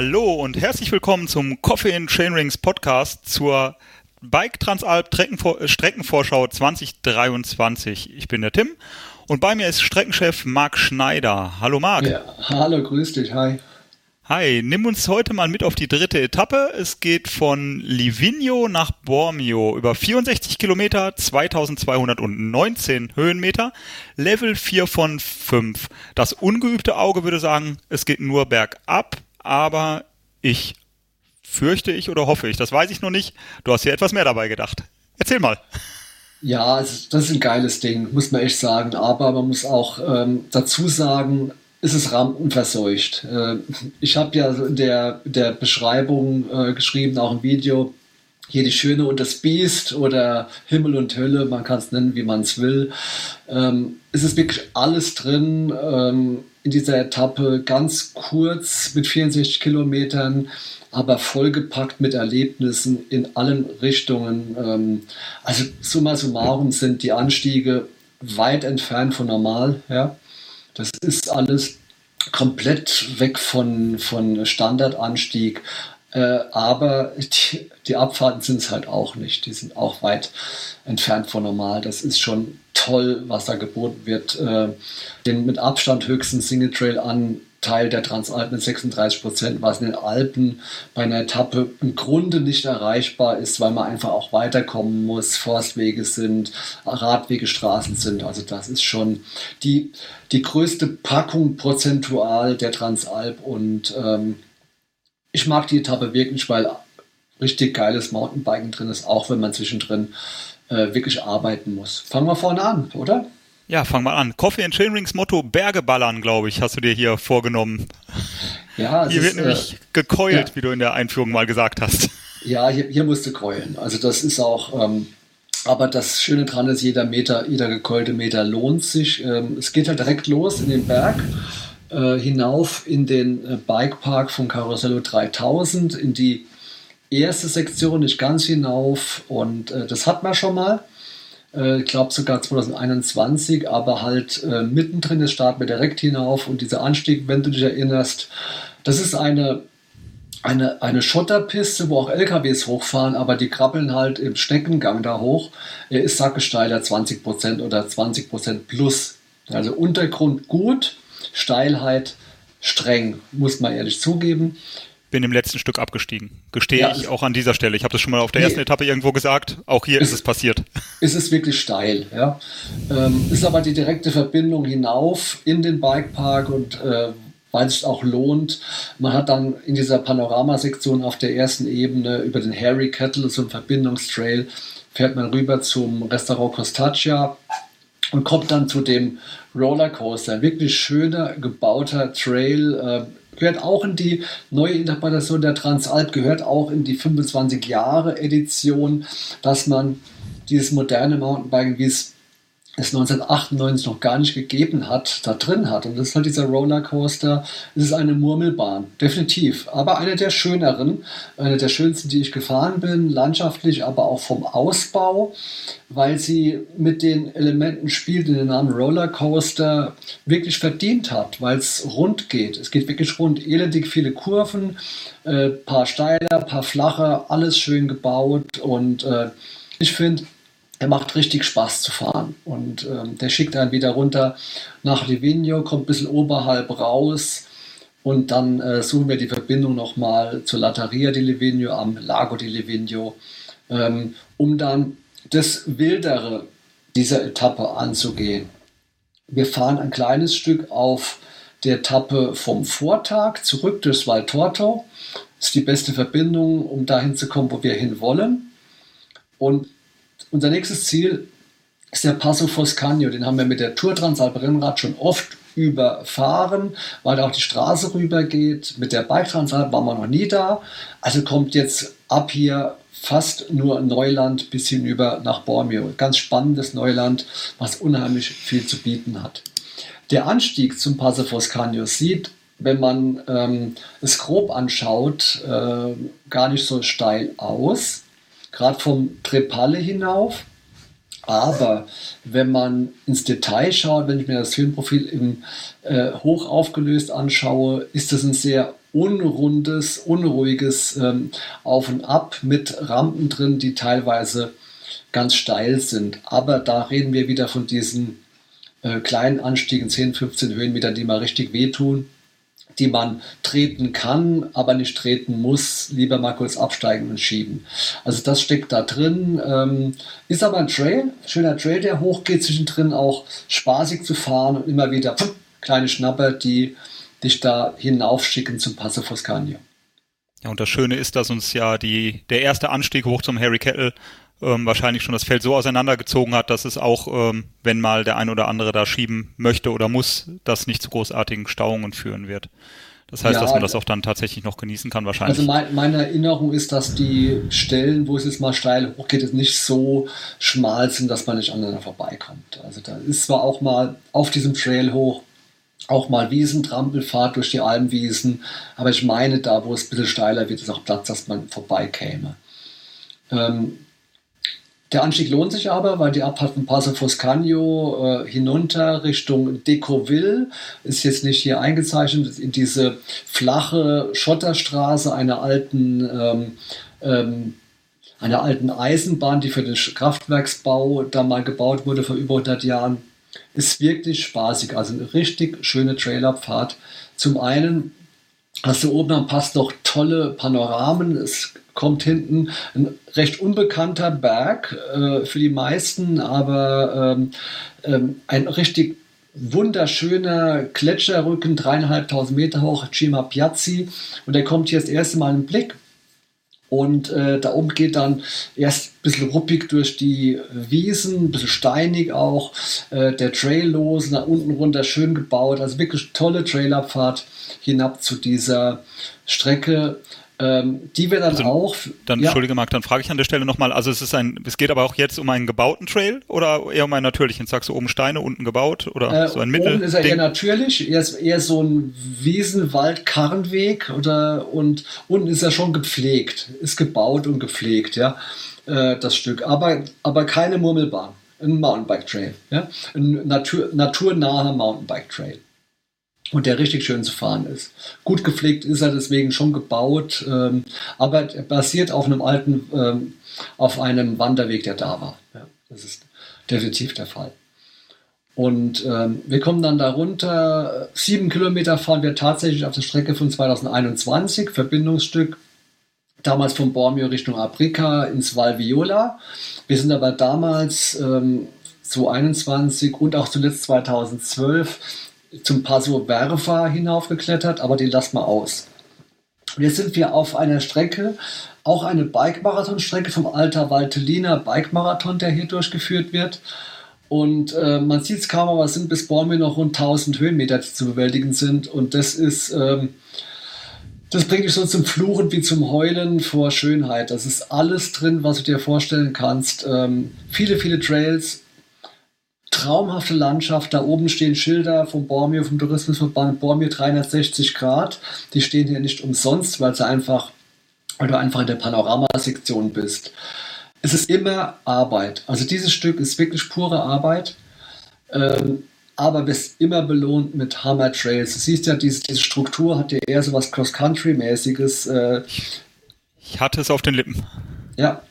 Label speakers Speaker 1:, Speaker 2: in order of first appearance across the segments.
Speaker 1: Hallo und herzlich willkommen zum Coffee and Chainrings Podcast zur Bike Transalp Streckenvorschau 2023. Ich bin der Tim und bei mir ist Streckenchef Marc Schneider. Hallo Marc.
Speaker 2: Ja, hallo, grüß dich, hi.
Speaker 1: Hi, nimm uns heute mal mit auf die dritte Etappe. Es geht von Livigno nach Bormio über 64 Kilometer, 2219 Höhenmeter, Level 4 von 5. Das ungeübte Auge würde sagen, es geht nur bergab, aber ich fürchte ich oder hoffe ich, das weiß ich noch nicht. Du hast hier etwas mehr dabei gedacht. Erzähl mal.
Speaker 2: Ja, das ist ein geiles Ding, muss man echt sagen. Aber man muss auch ähm, dazu sagen, ist es rampenverseucht. Äh, ich habe ja in der, der Beschreibung äh, geschrieben, auch im Video, hier die Schöne und das Biest oder Himmel und Hölle, man kann es nennen, wie man es will. Ähm, es ist wirklich alles drin ähm, in dieser Etappe, ganz kurz mit 64 Kilometern, aber vollgepackt mit Erlebnissen in allen Richtungen. Ähm, also summa summarum sind die Anstiege weit entfernt von normal. Ja? Das ist alles komplett weg von, von Standardanstieg. Äh, aber die, die Abfahrten sind es halt auch nicht. Die sind auch weit entfernt von normal. Das ist schon toll, was da geboten wird. Äh, den mit Abstand höchsten Single Trail an Teil der Transalpen mit 36 Prozent, was in den Alpen bei einer Etappe im Grunde nicht erreichbar ist, weil man einfach auch weiterkommen muss, Forstwege sind, Radwege, Straßen sind. Also das ist schon die, die größte Packung prozentual der Transalp und ähm, ich mag die Etappe wirklich, weil richtig geiles Mountainbiken drin ist, auch wenn man zwischendrin äh, wirklich arbeiten muss. Fangen wir vorne an, oder?
Speaker 1: Ja, fang mal an. Coffee and Chainrings Motto Berge ballern, glaube ich, hast du dir hier vorgenommen. Ja, hier wird ist, nämlich äh, gekeult, ja. wie du in der Einführung mal gesagt hast.
Speaker 2: Ja, hier, hier musst du keulen. Also das ist auch, ähm, aber das Schöne dran ist, jeder Meter, jeder gekeulte Meter lohnt sich. Ähm, es geht halt direkt los in den Berg, äh, hinauf in den äh, Bikepark von Carosello 3000, in die erste Sektion, nicht ganz hinauf. Und äh, das hat man schon mal äh, ich glaube sogar 2021, aber halt mittendrin, das starten wir direkt hinauf und dieser Anstieg, wenn du dich erinnerst, das ist eine, eine, eine Schotterpiste, wo auch LKWs hochfahren, aber die krabbeln halt im Schneckengang da hoch. Er ist sackesteiler 20% oder 20% plus. Also Untergrund gut, Steilheit streng, muss man ehrlich zugeben
Speaker 1: bin im letzten Stück abgestiegen. Gestehe ja, ich auch an dieser Stelle. Ich habe das schon mal auf der ersten Etappe irgendwo gesagt. Auch hier ist, ist es passiert.
Speaker 2: Ist es wirklich steil, ja. Ähm, ist aber die direkte Verbindung hinauf in den Bikepark und äh, weil es auch lohnt. Man hat dann in dieser Panoramasektion auf der ersten Ebene über den Harry Kettle, so ein Verbindungstrail, fährt man rüber zum Restaurant Costaccia und kommt dann zu dem Rollercoaster. Wirklich schöner gebauter Trail, äh, gehört auch in die neue Interpretation der Transalp, gehört auch in die 25 Jahre Edition, dass man dieses moderne Mountainbiken, wie es es 1998 noch gar nicht gegeben hat, da drin hat. Und das ist halt dieser Rollercoaster. Es ist eine Murmelbahn, definitiv. Aber eine der schöneren, eine der schönsten, die ich gefahren bin, landschaftlich, aber auch vom Ausbau, weil sie mit den Elementen spielt, die den Namen Rollercoaster wirklich verdient hat, weil es rund geht. Es geht wirklich rund. Elendig viele Kurven, äh, paar steiler, paar flacher, alles schön gebaut und äh, ich finde, er macht richtig Spaß zu fahren. Und ähm, der schickt einen wieder runter nach Livigno, kommt ein bisschen oberhalb raus und dann äh, suchen wir die Verbindung nochmal zur Latteria di Livigno am Lago di Livigno, ähm, um dann das Wildere dieser Etappe anzugehen. Wir fahren ein kleines Stück auf der Etappe vom Vortag zurück durchs Val Torto. Das ist die beste Verbindung, um dahin zu kommen, wo wir hin wollen. Und unser nächstes Ziel ist der Passo Foscagno. Den haben wir mit der Tour Transalp Rennrad schon oft überfahren, weil da auch die Straße rüber geht. Mit der Bike Transalp waren wir noch nie da. Also kommt jetzt ab hier fast nur Neuland bis hinüber nach Bormio. Ganz spannendes Neuland, was unheimlich viel zu bieten hat. Der Anstieg zum Passo Foscagno sieht, wenn man ähm, es grob anschaut, äh, gar nicht so steil aus gerade vom Trepalle hinauf. Aber wenn man ins Detail schaut, wenn ich mir das Filmprofil im, äh, hoch aufgelöst anschaue, ist das ein sehr unrundes, unruhiges ähm, Auf und Ab mit Rampen drin, die teilweise ganz steil sind. Aber da reden wir wieder von diesen äh, kleinen Anstiegen, 10, 15 Höhenmeter, die mal richtig wehtun die man treten kann, aber nicht treten muss, lieber mal kurz absteigen und schieben. Also das steckt da drin. Ähm, ist aber ein Trail, schöner Trail, der hochgeht, zwischendrin auch spaßig zu fahren und immer wieder pff, kleine Schnapper, die dich da hinaufschicken zum Passo Foscagno.
Speaker 1: Ja, und das Schöne ist, dass uns ja die, der erste Anstieg hoch zum Harry Kettle ähm, wahrscheinlich schon das Feld so auseinandergezogen hat, dass es auch, ähm, wenn mal der ein oder andere da schieben möchte oder muss, das nicht zu großartigen Stauungen führen wird. Das heißt, ja, dass man das auch dann tatsächlich noch genießen kann, wahrscheinlich.
Speaker 2: Also mein, meine Erinnerung ist, dass die Stellen, wo es jetzt mal steil hochgeht, nicht so schmal sind, dass man nicht aneinander vorbeikommt. Also da ist zwar auch mal auf diesem Trail hoch auch mal Wiesentrampelfahrt durch die Almwiesen, aber ich meine, da wo es ein bisschen steiler wird, ist auch Platz, dass man vorbeikäme. Ähm, der Anstieg lohnt sich aber, weil die Abfahrt von Passo Foscagno äh, hinunter Richtung Decoville ist jetzt nicht hier eingezeichnet, in diese flache Schotterstraße einer alten, ähm, ähm, einer alten Eisenbahn, die für den Kraftwerksbau da mal gebaut wurde vor über 100 Jahren, ist wirklich spaßig. Also eine richtig schöne Trailerpfad. Zum einen hast du oben am Pass noch tolle Panoramen. Es kommt hinten ein recht unbekannter Berg äh, für die meisten, aber ähm, ähm, ein richtig wunderschöner Gletscherrücken, dreieinhalbtausend Meter hoch, Cima Piazzi. Und der kommt hier das erste Mal im Blick. Und äh, da oben geht dann erst ein bisschen ruppig durch die Wiesen, ein bisschen steinig auch. Äh, der Trail los, nach unten runter schön gebaut. Also wirklich tolle Trailerfahrt hinab zu dieser Strecke. Ähm, die wir dann also, auch.
Speaker 1: Dann, ja. Entschuldige Marc, dann frage ich an der Stelle nochmal, also es ist ein, es geht aber auch jetzt um einen gebauten Trail oder eher um einen natürlichen? Sagst du oben Steine, unten gebaut oder äh, so ein Mittel?
Speaker 2: Oben ist er eher natürlich, er ist eher so ein Wiesenwald-Karrenweg oder und unten ist er schon gepflegt, ist gebaut und gepflegt, ja, äh, das Stück. Aber, aber keine Murmelbahn. Ein Mountainbike-Trail, ja. Ein natur, naturnaher Mountainbike-Trail und der richtig schön zu fahren ist. Gut gepflegt ist er deswegen schon gebaut, ähm, aber er basiert auf einem alten, ähm, auf einem Wanderweg, der da war. Ja, das ist definitiv der Fall. Und ähm, wir kommen dann darunter. Sieben Kilometer fahren wir tatsächlich auf der Strecke von 2021, Verbindungsstück damals von Bormio Richtung Aprica ins Val Viola. Wir sind aber damals ähm, 2021 und auch zuletzt 2012 zum Paso Verfa hinaufgeklettert, aber den lassen wir aus. Und jetzt sind wir auf einer Strecke, auch eine Bike-Marathon-Strecke vom Alter Valtelliner Bike-Marathon, der hier durchgeführt wird. Und äh, man sieht es kaum, aber es sind bis Bormio noch rund 1000 Höhenmeter, die zu bewältigen sind. Und das ist, ähm, das bringt dich so zum Fluchen wie zum Heulen vor Schönheit. Das ist alles drin, was du dir vorstellen kannst. Ähm, viele, viele Trails, traumhafte Landschaft. Da oben stehen Schilder vom Bormio, vom Tourismusverband Bormio 360 Grad. Die stehen hier nicht umsonst, weil sie einfach, weil du einfach in der Panoramasektion bist. Es ist immer Arbeit. Also dieses Stück ist wirklich pure Arbeit. Ähm, aber bist immer belohnt mit Hammer Trails. Du siehst ja, diese, diese Struktur hat ja eher so was Cross-Country-mäßiges. Äh,
Speaker 1: ich hatte es auf den Lippen.
Speaker 2: Ja,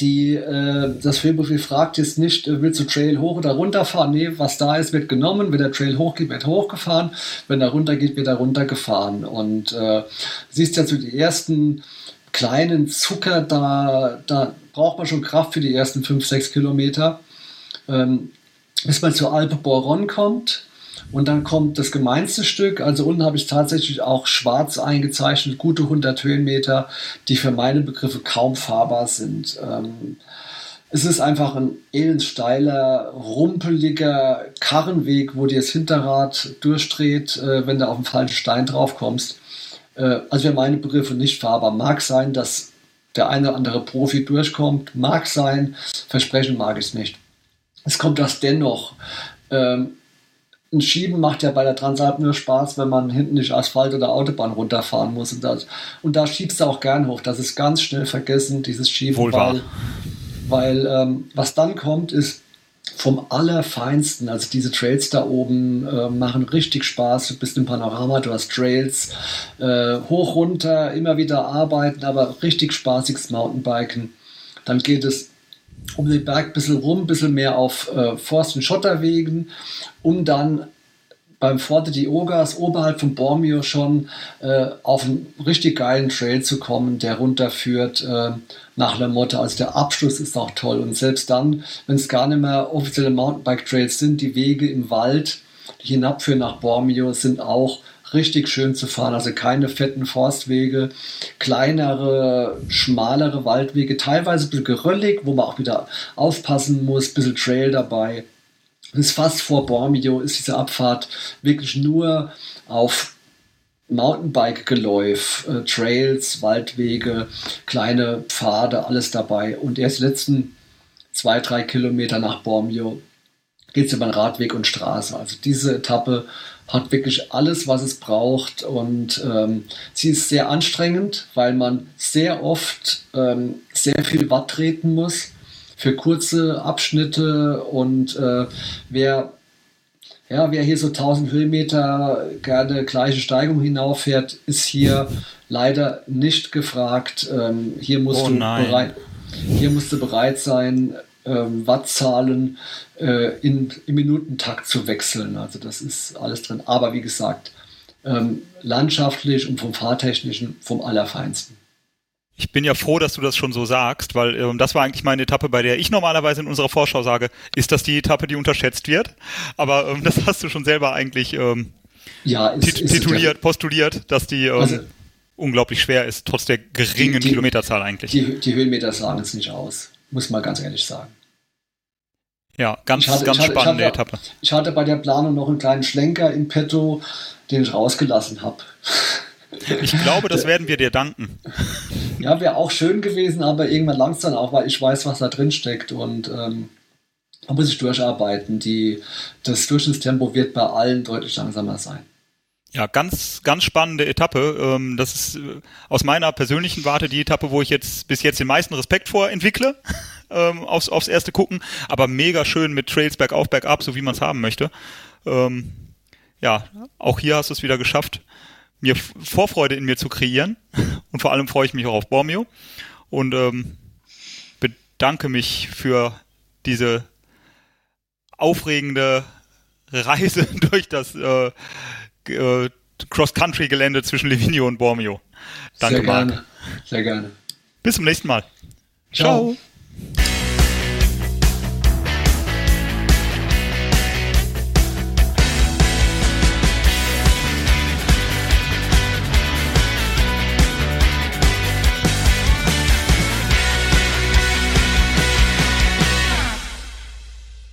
Speaker 2: die, äh, das Filmprofil fragt jetzt nicht, äh, willst du Trail hoch oder runter fahren? Nee, was da ist, wird genommen. Wenn der Trail hochgeht, wird hochgefahren. Wenn er runter geht, wird er runtergefahren. Und äh, siehst ja zu die ersten kleinen Zucker, da, da braucht man schon Kraft für die ersten 5, 6 Kilometer. Ähm, bis man zur Alpe Boron kommt, und dann kommt das gemeinste Stück. Also unten habe ich tatsächlich auch schwarz eingezeichnet, gute 100 Höhenmeter, die für meine Begriffe kaum fahrbar sind. Ähm, es ist einfach ein elendsteiler, rumpeliger Karrenweg, wo dir das Hinterrad durchdreht, äh, wenn du auf den falschen Stein drauf kommst. Äh, also für meine Begriffe nicht fahrbar. Mag sein, dass der eine oder andere Profi durchkommt. Mag sein. Versprechen mag ich es nicht. Es kommt das dennoch. Ähm, ein Schieben macht ja bei der Transalp nur Spaß, wenn man hinten nicht Asphalt oder Autobahn runterfahren muss. Und, das, und da schiebst du auch gern hoch. Das ist ganz schnell vergessen, dieses Schieben.
Speaker 1: Wohl
Speaker 2: weil, weil ähm, was dann kommt, ist, vom Allerfeinsten. Also diese Trails da oben äh, machen richtig Spaß. Du bist im Panorama, du hast Trails äh, hoch, runter, immer wieder arbeiten, aber richtig spaßiges Mountainbiken. Dann geht es um den Berg ein bisschen rum, ein bisschen mehr auf äh, Forst- und Schotterwegen, um dann beim Forte di Ogas oberhalb von Bormio schon äh, auf einen richtig geilen Trail zu kommen, der runterführt äh, nach La Motte. Also der Abschluss ist auch toll. Und selbst dann, wenn es gar nicht mehr offizielle Mountainbike-Trails sind, die Wege im Wald, die hinabführen nach Bormio, sind auch richtig schön zu fahren. Also keine fetten Forstwege, kleinere, schmalere Waldwege, teilweise ein bisschen geröllig, wo man auch wieder aufpassen muss, ein bisschen Trail dabei bis fast vor Bormio ist diese Abfahrt wirklich nur auf Mountainbike-Geläuf, äh, Trails, Waldwege, kleine Pfade, alles dabei. Und erst die letzten zwei, drei Kilometer nach Bormio geht es über den Radweg und Straße. Also diese Etappe hat wirklich alles, was es braucht. Und ähm, sie ist sehr anstrengend, weil man sehr oft ähm, sehr viel Watt treten muss für kurze Abschnitte und äh, wer ja, wer hier so 1000 Höhenmeter gerne gleiche Steigung hinauffährt, ist hier leider nicht gefragt. Ähm, hier, musst oh du bereit, hier musst du bereit sein, Wattzahlen äh, in, im Minutentakt zu wechseln. Also das ist alles drin. Aber wie gesagt, ähm, landschaftlich und vom Fahrtechnischen vom Allerfeinsten.
Speaker 1: Ich bin ja froh, dass du das schon so sagst, weil ähm, das war eigentlich meine Etappe, bei der ich normalerweise in unserer Vorschau sage, ist das die Etappe, die unterschätzt wird. Aber ähm, das hast du schon selber eigentlich ähm,
Speaker 2: ja, ist,
Speaker 1: tit tituliert, postuliert, dass die ähm, also, unglaublich schwer ist, trotz der geringen die, die,
Speaker 2: Kilometerzahl eigentlich. Die, die Höhenmeter sagen es nicht aus, muss man ganz ehrlich sagen.
Speaker 1: Ja, ganz, hatte, ganz hatte, spannende
Speaker 2: ich hatte,
Speaker 1: Etappe.
Speaker 2: Ich hatte bei der Planung noch einen kleinen Schlenker in petto, den ich rausgelassen habe.
Speaker 1: Ich glaube, das werden wir dir danken.
Speaker 2: Ja, wäre auch schön gewesen, aber irgendwann langsam auch, weil ich weiß, was da drin steckt und ähm, da muss ich durcharbeiten. Die, das Durchschnittstempo wird bei allen deutlich langsamer sein.
Speaker 1: Ja, ganz, ganz spannende Etappe. Ähm, das ist äh, aus meiner persönlichen Warte die Etappe, wo ich jetzt bis jetzt den meisten Respekt vor entwickle, ähm, aufs, aufs erste gucken. Aber mega schön mit Trails bergauf, bergab, so wie man es haben möchte. Ähm, ja, auch hier hast du es wieder geschafft, mir Vorfreude in mir zu kreieren. Und vor allem freue ich mich auch auf Bormio. Und bedanke mich für diese aufregende Reise durch das äh, äh, Cross-Country-Gelände zwischen Livigno und Bormio.
Speaker 2: Danke, Sehr gerne. Marc. Sehr gerne.
Speaker 1: Bis zum nächsten Mal. Ciao. Ciao.